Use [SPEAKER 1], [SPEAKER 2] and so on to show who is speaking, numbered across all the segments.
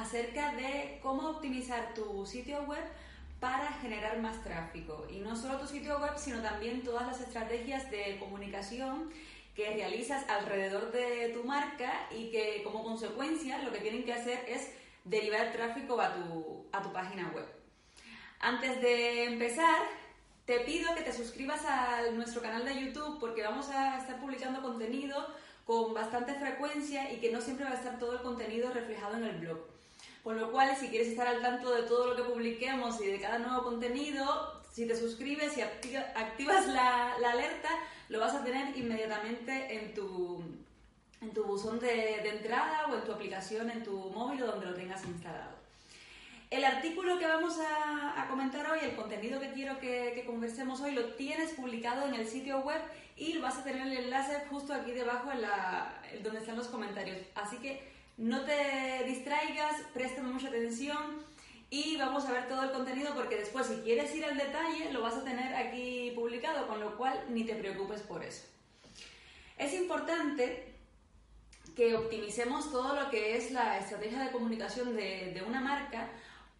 [SPEAKER 1] acerca de cómo optimizar tu sitio web para generar más tráfico. Y no solo tu sitio web, sino también todas las estrategias de comunicación que realizas alrededor de tu marca y que como consecuencia lo que tienen que hacer es derivar tráfico a tu, a tu página web. Antes de empezar, te pido que te suscribas a nuestro canal de YouTube porque vamos a estar publicando contenido con bastante frecuencia y que no siempre va a estar todo el contenido reflejado en el blog. Con lo cual, si quieres estar al tanto de todo lo que publiquemos y de cada nuevo contenido, si te suscribes y activas la, alerta, lo vas a tener inmediatamente en tu, en tu buzón de, entrada o en tu aplicación, en tu móvil o donde lo tengas instalado. El artículo que vamos a, comentar hoy, el contenido que quiero que, que, conversemos hoy, lo tienes publicado en el sitio web y vas a tener el enlace justo aquí debajo en la, donde están los comentarios. Así que no te distraigas, préstame mucha atención y vamos a ver todo el contenido porque después si quieres ir al detalle lo vas a tener aquí publicado, con lo cual ni te preocupes por eso. Es importante que optimicemos todo lo que es la estrategia de comunicación de, de una marca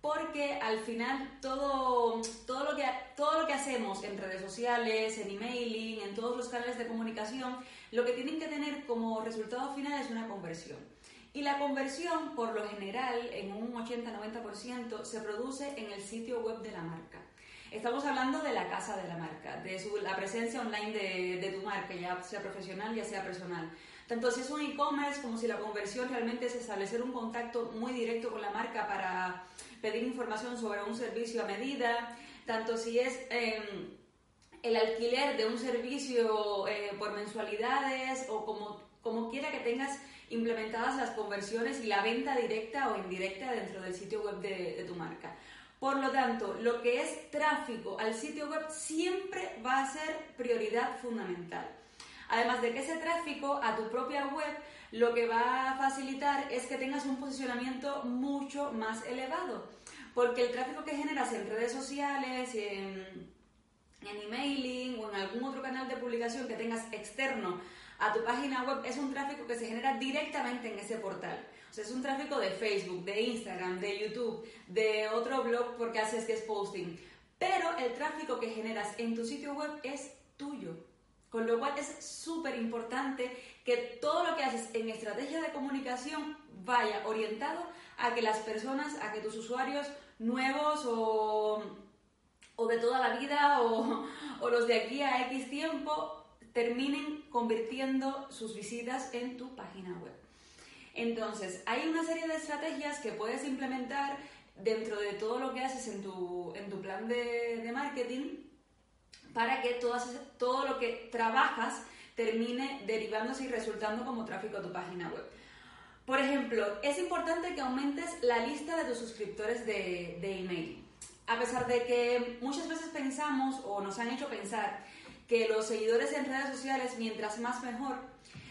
[SPEAKER 1] porque al final todo, todo, lo que, todo lo que hacemos en redes sociales, en emailing, en todos los canales de comunicación, lo que tienen que tener como resultado final es una conversión. Y la conversión, por lo general, en un 80-90%, se produce en el sitio web de la marca. Estamos hablando de la casa de la marca, de la presencia online de, de, tu marca, ya sea profesional, ya sea personal. Tanto si es un e-commerce como si la conversión realmente es establecer un contacto muy directo con la marca para pedir información sobre un servicio a medida, tanto si es em, el alquiler de un servicio eh, por mensualidades o como, como quiera que tengas implementadas las conversiones y la venta directa o indirecta dentro del sitio web de, tu marca. Por lo tanto, lo que es tráfico al sitio web siempre va a ser prioridad fundamental. Además de que ese tráfico a tu propia web lo que va a facilitar es que tengas un posicionamiento mucho más elevado, porque el tráfico que generas en redes sociales, en, en emailing o en algún otro canal de publicación que tengas externo a tu página web es un tráfico que se genera directamente en ese portal. O sea, es un tráfico de Facebook, de Instagram, de YouTube, de otro blog porque haces es posting. Pero el tráfico que generas en tu sitio web es tuyo. Con lo cual es súper importante que todo lo que haces en estrategia de comunicación vaya orientado a que las personas, a que tus usuarios nuevos o, o de toda la vida o, los de aquí a X tiempo terminen convirtiendo sus visitas en tu página web. Entonces, hay una serie de estrategias que puedes implementar dentro de todo lo que haces en tu, en tu plan de, de marketing para que todas, todo lo que trabajas termine derivándose y resultando como tráfico a tu página web. Por ejemplo, es importante que aumentes la lista de tus suscriptores de, de email. A pesar de que muchas veces pensamos o nos han hecho pensar que los seguidores en redes sociales, mientras más mejor,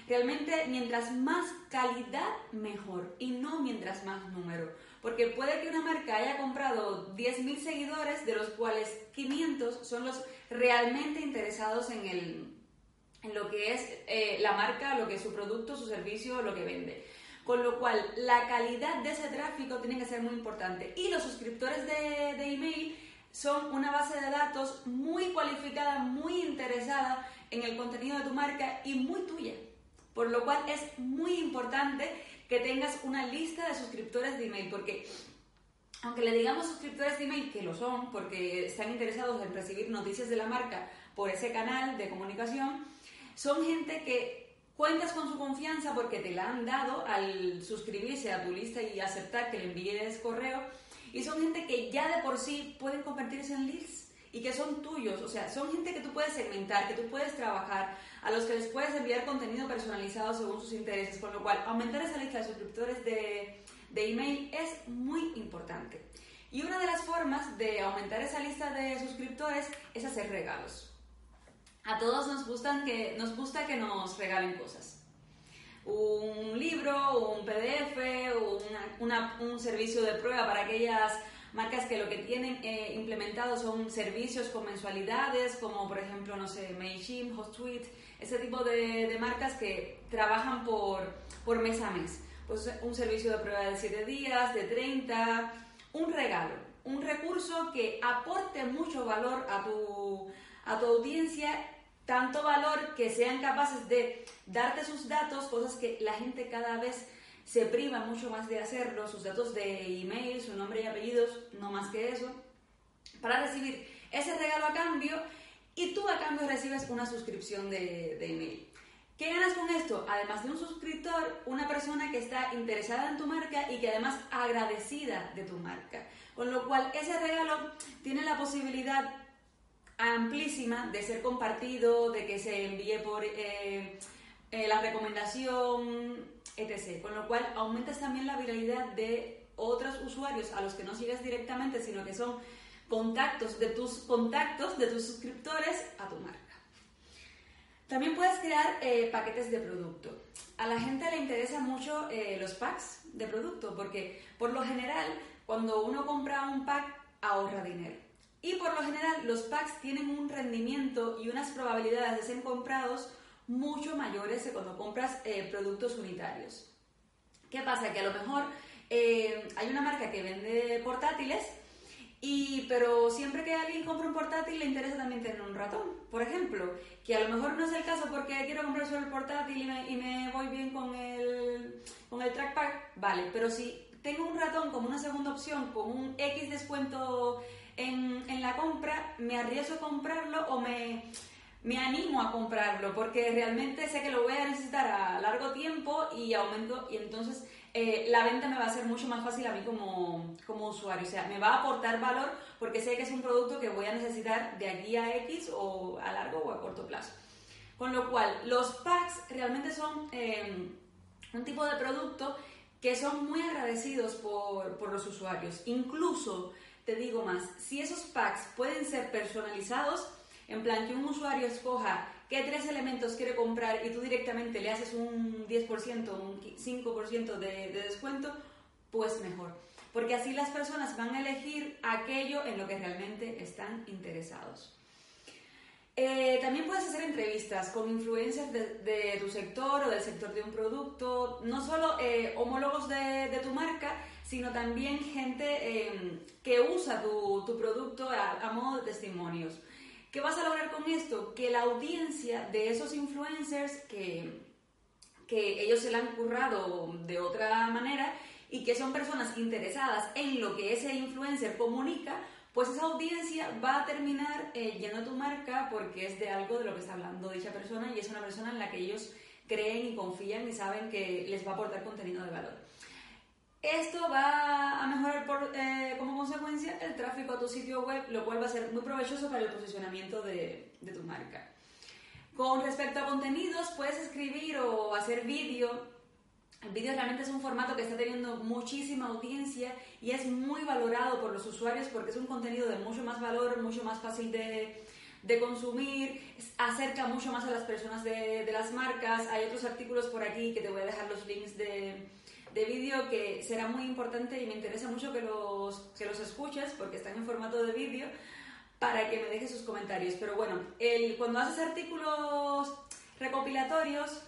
[SPEAKER 1] realmente mientras más calidad mejor y no mientras más número. Porque puede que una marca haya comprado 10.000 seguidores, de los cuales 500 son los realmente interesados en, el, en lo que es eh, la marca, lo que es su producto, su servicio, lo que vende. Con lo cual, la calidad de ese tráfico tiene que ser muy importante. Y los suscriptores de, de email son una base de datos muy cualificada, muy interesada en el contenido de tu marca y muy tuya. Por lo cual es muy importante que tengas una lista de suscriptores de email, porque aunque le digamos suscriptores de email, que lo son, porque están interesados en recibir noticias de la marca por ese canal de comunicación, son gente que cuentas con su confianza porque te la han dado al suscribirse a tu lista y aceptar que le envíes correo y son gente que ya de por sí pueden convertirse en leads y que son tuyos, o sea, son gente que tú puedes segmentar, que tú puedes trabajar, a los que les puedes enviar contenido personalizado según sus intereses, con lo cual aumentar esa lista de suscriptores de, de email es muy importante. Y una de las formas de aumentar esa lista de suscriptores es hacer regalos. A todos nos, gustan que, nos gusta que nos regalen cosas un libro, un PDF, un servicio de prueba para aquellas marcas que lo que tienen eh, implementado son servicios con mensualidades, como por ejemplo, no sé, MailChimp, HostSuite, ese tipo de, marcas que trabajan por, por mes a mes. pues, un servicio de prueba de 7 días, de 30, un regalo, un recurso que aporte mucho valor a tu, a tu audiencia, tanto valor que sean capaces de darte sus datos, cosas que la gente cada vez se priva mucho más de hacerlo, sus datos de email, su nombre y apellidos, no más que eso, para recibir ese regalo a cambio y tú a cambio recibes una suscripción de, de email. ¿Qué ganas con esto? Además de un suscriptor, una persona que está interesada en tu marca y que además agradecida de tu marca. Con lo cual, ese regalo tiene la posibilidad amplísima de ser compartido, de que se envíe por eh, eh, la recomendación, etc. Con lo cual, aumentas también la viralidad de otros usuarios a los que no sigues directamente, sino que son contactos de tus contactos, de tus suscriptores a tu marca. También puedes crear eh, paquetes de producto. A la gente le interesa mucho los packs de producto porque por lo general cuando uno compra un pack ahorra dinero. Y por lo general los packs tienen un rendimiento y unas probabilidades de ser comprados mucho mayores que cuando compras eh, productos unitarios. ¿Qué pasa? Que a lo mejor hay una marca que vende portátiles y, pero siempre que alguien compra un portátil le interesa también tener un ratón, por ejemplo, que a lo mejor no es el caso porque quiero comprar solo el portátil y me, y me voy bien con el, con el trackpad, vale, pero si tengo un ratón como una segunda opción, con un X descuento en, la compra, me arriesgo a comprarlo o me, me animo a comprarlo porque realmente sé que lo voy a necesitar a largo tiempo y aumento y entonces eh, la venta me va a ser mucho más fácil a mí como, como, usuario. O sea, me va a aportar valor porque sé que es un producto que voy a necesitar de aquí a X o a largo o a corto plazo. Con lo cual, los packs realmente son eh, un tipo de producto que son muy agradecidos por, por los usuarios. Incluso, te digo más, si esos packs pueden ser personalizados, en plan que un usuario escoja qué tres elementos quiere comprar y tú directamente le haces un 10%, un 5% de, de descuento, pues mejor. Porque así las personas van a elegir aquello en lo que realmente están interesados. Eh, también puedes hacer entrevistas con influencers de, tu sector o del sector de un producto, no solo eh, homólogos de, tu marca, sino también gente eh, que usa tu, tu producto a, a, modo de testimonios. ¿Qué vas a lograr con esto? Que la audiencia de esos influencers que, que ellos se la han currado de otra manera y que son personas interesadas en lo que ese influencer comunica, pues esa audiencia va a terminar eh, yendo a tu marca porque es de algo de lo que está hablando dicha persona y es una persona en la que ellos creen y confían y saben que les va a aportar contenido de valor. Esto va a mejorar eh, como consecuencia el tráfico a tu sitio web, lo cual va a ser muy provechoso para el posicionamiento de, de tu marca. Con respecto a contenidos, puedes escribir o hacer vídeo. El vídeo realmente es un formato que está teniendo muchísima audiencia y es muy valorado por los usuarios porque es un contenido de mucho más valor, mucho más fácil de, de consumir, acerca mucho más a las personas de, de las marcas. Hay otros artículos por aquí que te voy a dejar los links de, de vídeo que será muy importante y me interesa mucho que los, que los escuches porque están en formato de vídeo para que me dejes sus comentarios. Pero bueno, el, cuando haces artículos recopilatorios,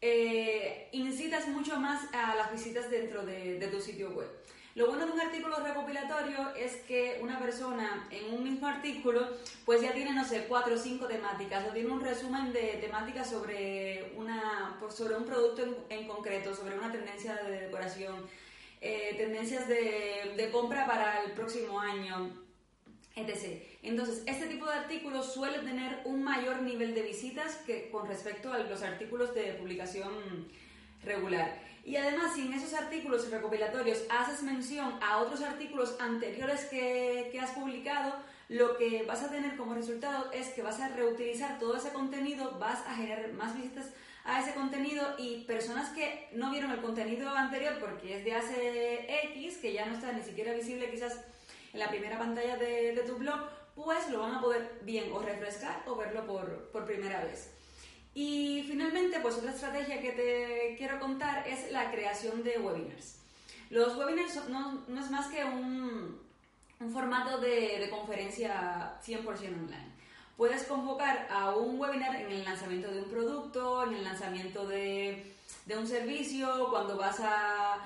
[SPEAKER 1] eh, incitas mucho más a las visitas dentro de, de tu sitio web. Lo bueno de un artículo recopilatorio es que una persona en un mismo artículo pues ya tiene, no sé, cuatro o cinco temáticas o tiene un resumen de temáticas sobre, una, sobre un producto en, concreto, sobre una tendencia de decoración, eh, tendencias de, de compra para el próximo año, etc. Entonces, este tipo de artículos suele tener un mayor nivel de visitas que con respecto a los artículos de publicación regular. Y además, si en esos artículos recopilatorios haces mención a otros artículos anteriores que, que, has publicado, lo que vas a tener como resultado es que vas a reutilizar todo ese contenido, vas a generar más visitas a ese contenido y personas que no vieron el contenido anterior porque es de hace X, que ya no está ni siquiera visible quizás en la primera pantalla de, de tu blog, pues lo van a poder bien o refrescar o verlo por, por primera vez. Y finalmente, pues otra estrategia que te quiero contar es la creación de webinars. Los webinars no, no es más que un, un formato de, de, conferencia 100% online. Puedes convocar a un webinar en el lanzamiento de un producto, en el lanzamiento de, de un servicio, cuando vas a,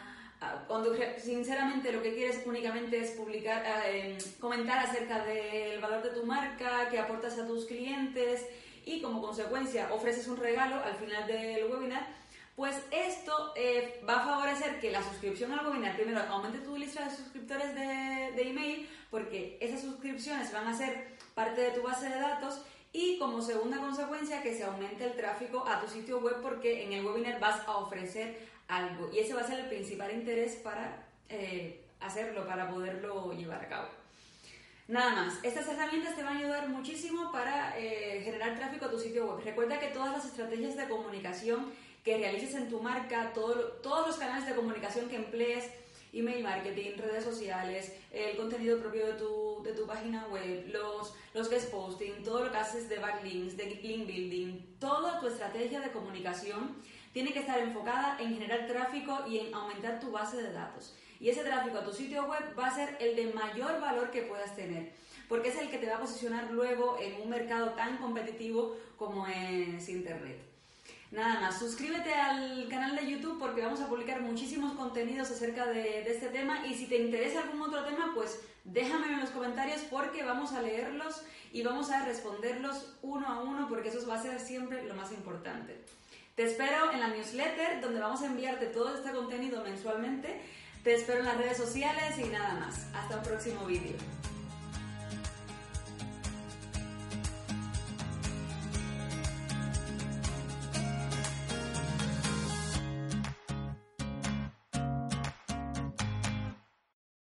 [SPEAKER 1] cuando sinceramente lo que quieres únicamente es publicar, eh, comentar acerca del valor de tu marca, que aportas a tus clientes y como consecuencia ofreces un regalo al final del webinar, pues esto eh, va a favorecer que la suscripción al webinar primero aumente tu lista de suscriptores de, email porque esas suscripciones van a ser parte de tu base de datos y como segunda consecuencia que se aumente el tráfico a tu sitio web porque en el webinar vas a ofrecer algo y ese va a ser el principal interés para eh, hacerlo, para poderlo llevar a cabo. Nada más, estas herramientas te van a ayudar muchísimo para eh, generar tráfico a tu sitio web. Recuerda que todas las estrategias de comunicación que realices en tu marca, todos los canales de comunicación que emplees, email marketing, redes sociales, el contenido propio de tu, de tu página web, los, los guest posting, todo lo que haces de backlinks, de link building, toda tu estrategia de comunicación tiene que estar enfocada en generar tráfico y en aumentar tu base de datos. Y ese tráfico a tu sitio web va a ser el de mayor valor que puedas tener, porque es el que te va a posicionar luego en un mercado tan competitivo como es Internet. Nada más, suscríbete al canal de YouTube porque vamos a publicar muchísimos contenidos acerca de, este tema y si te interesa algún otro tema, pues déjame en los comentarios porque vamos a leerlos y vamos a responderlos uno a uno porque eso va a ser siempre lo más importante. Te espero en la newsletter donde vamos a enviarte todo este contenido mensualmente. Te espero en las redes sociales y nada más. Hasta un próximo vídeo.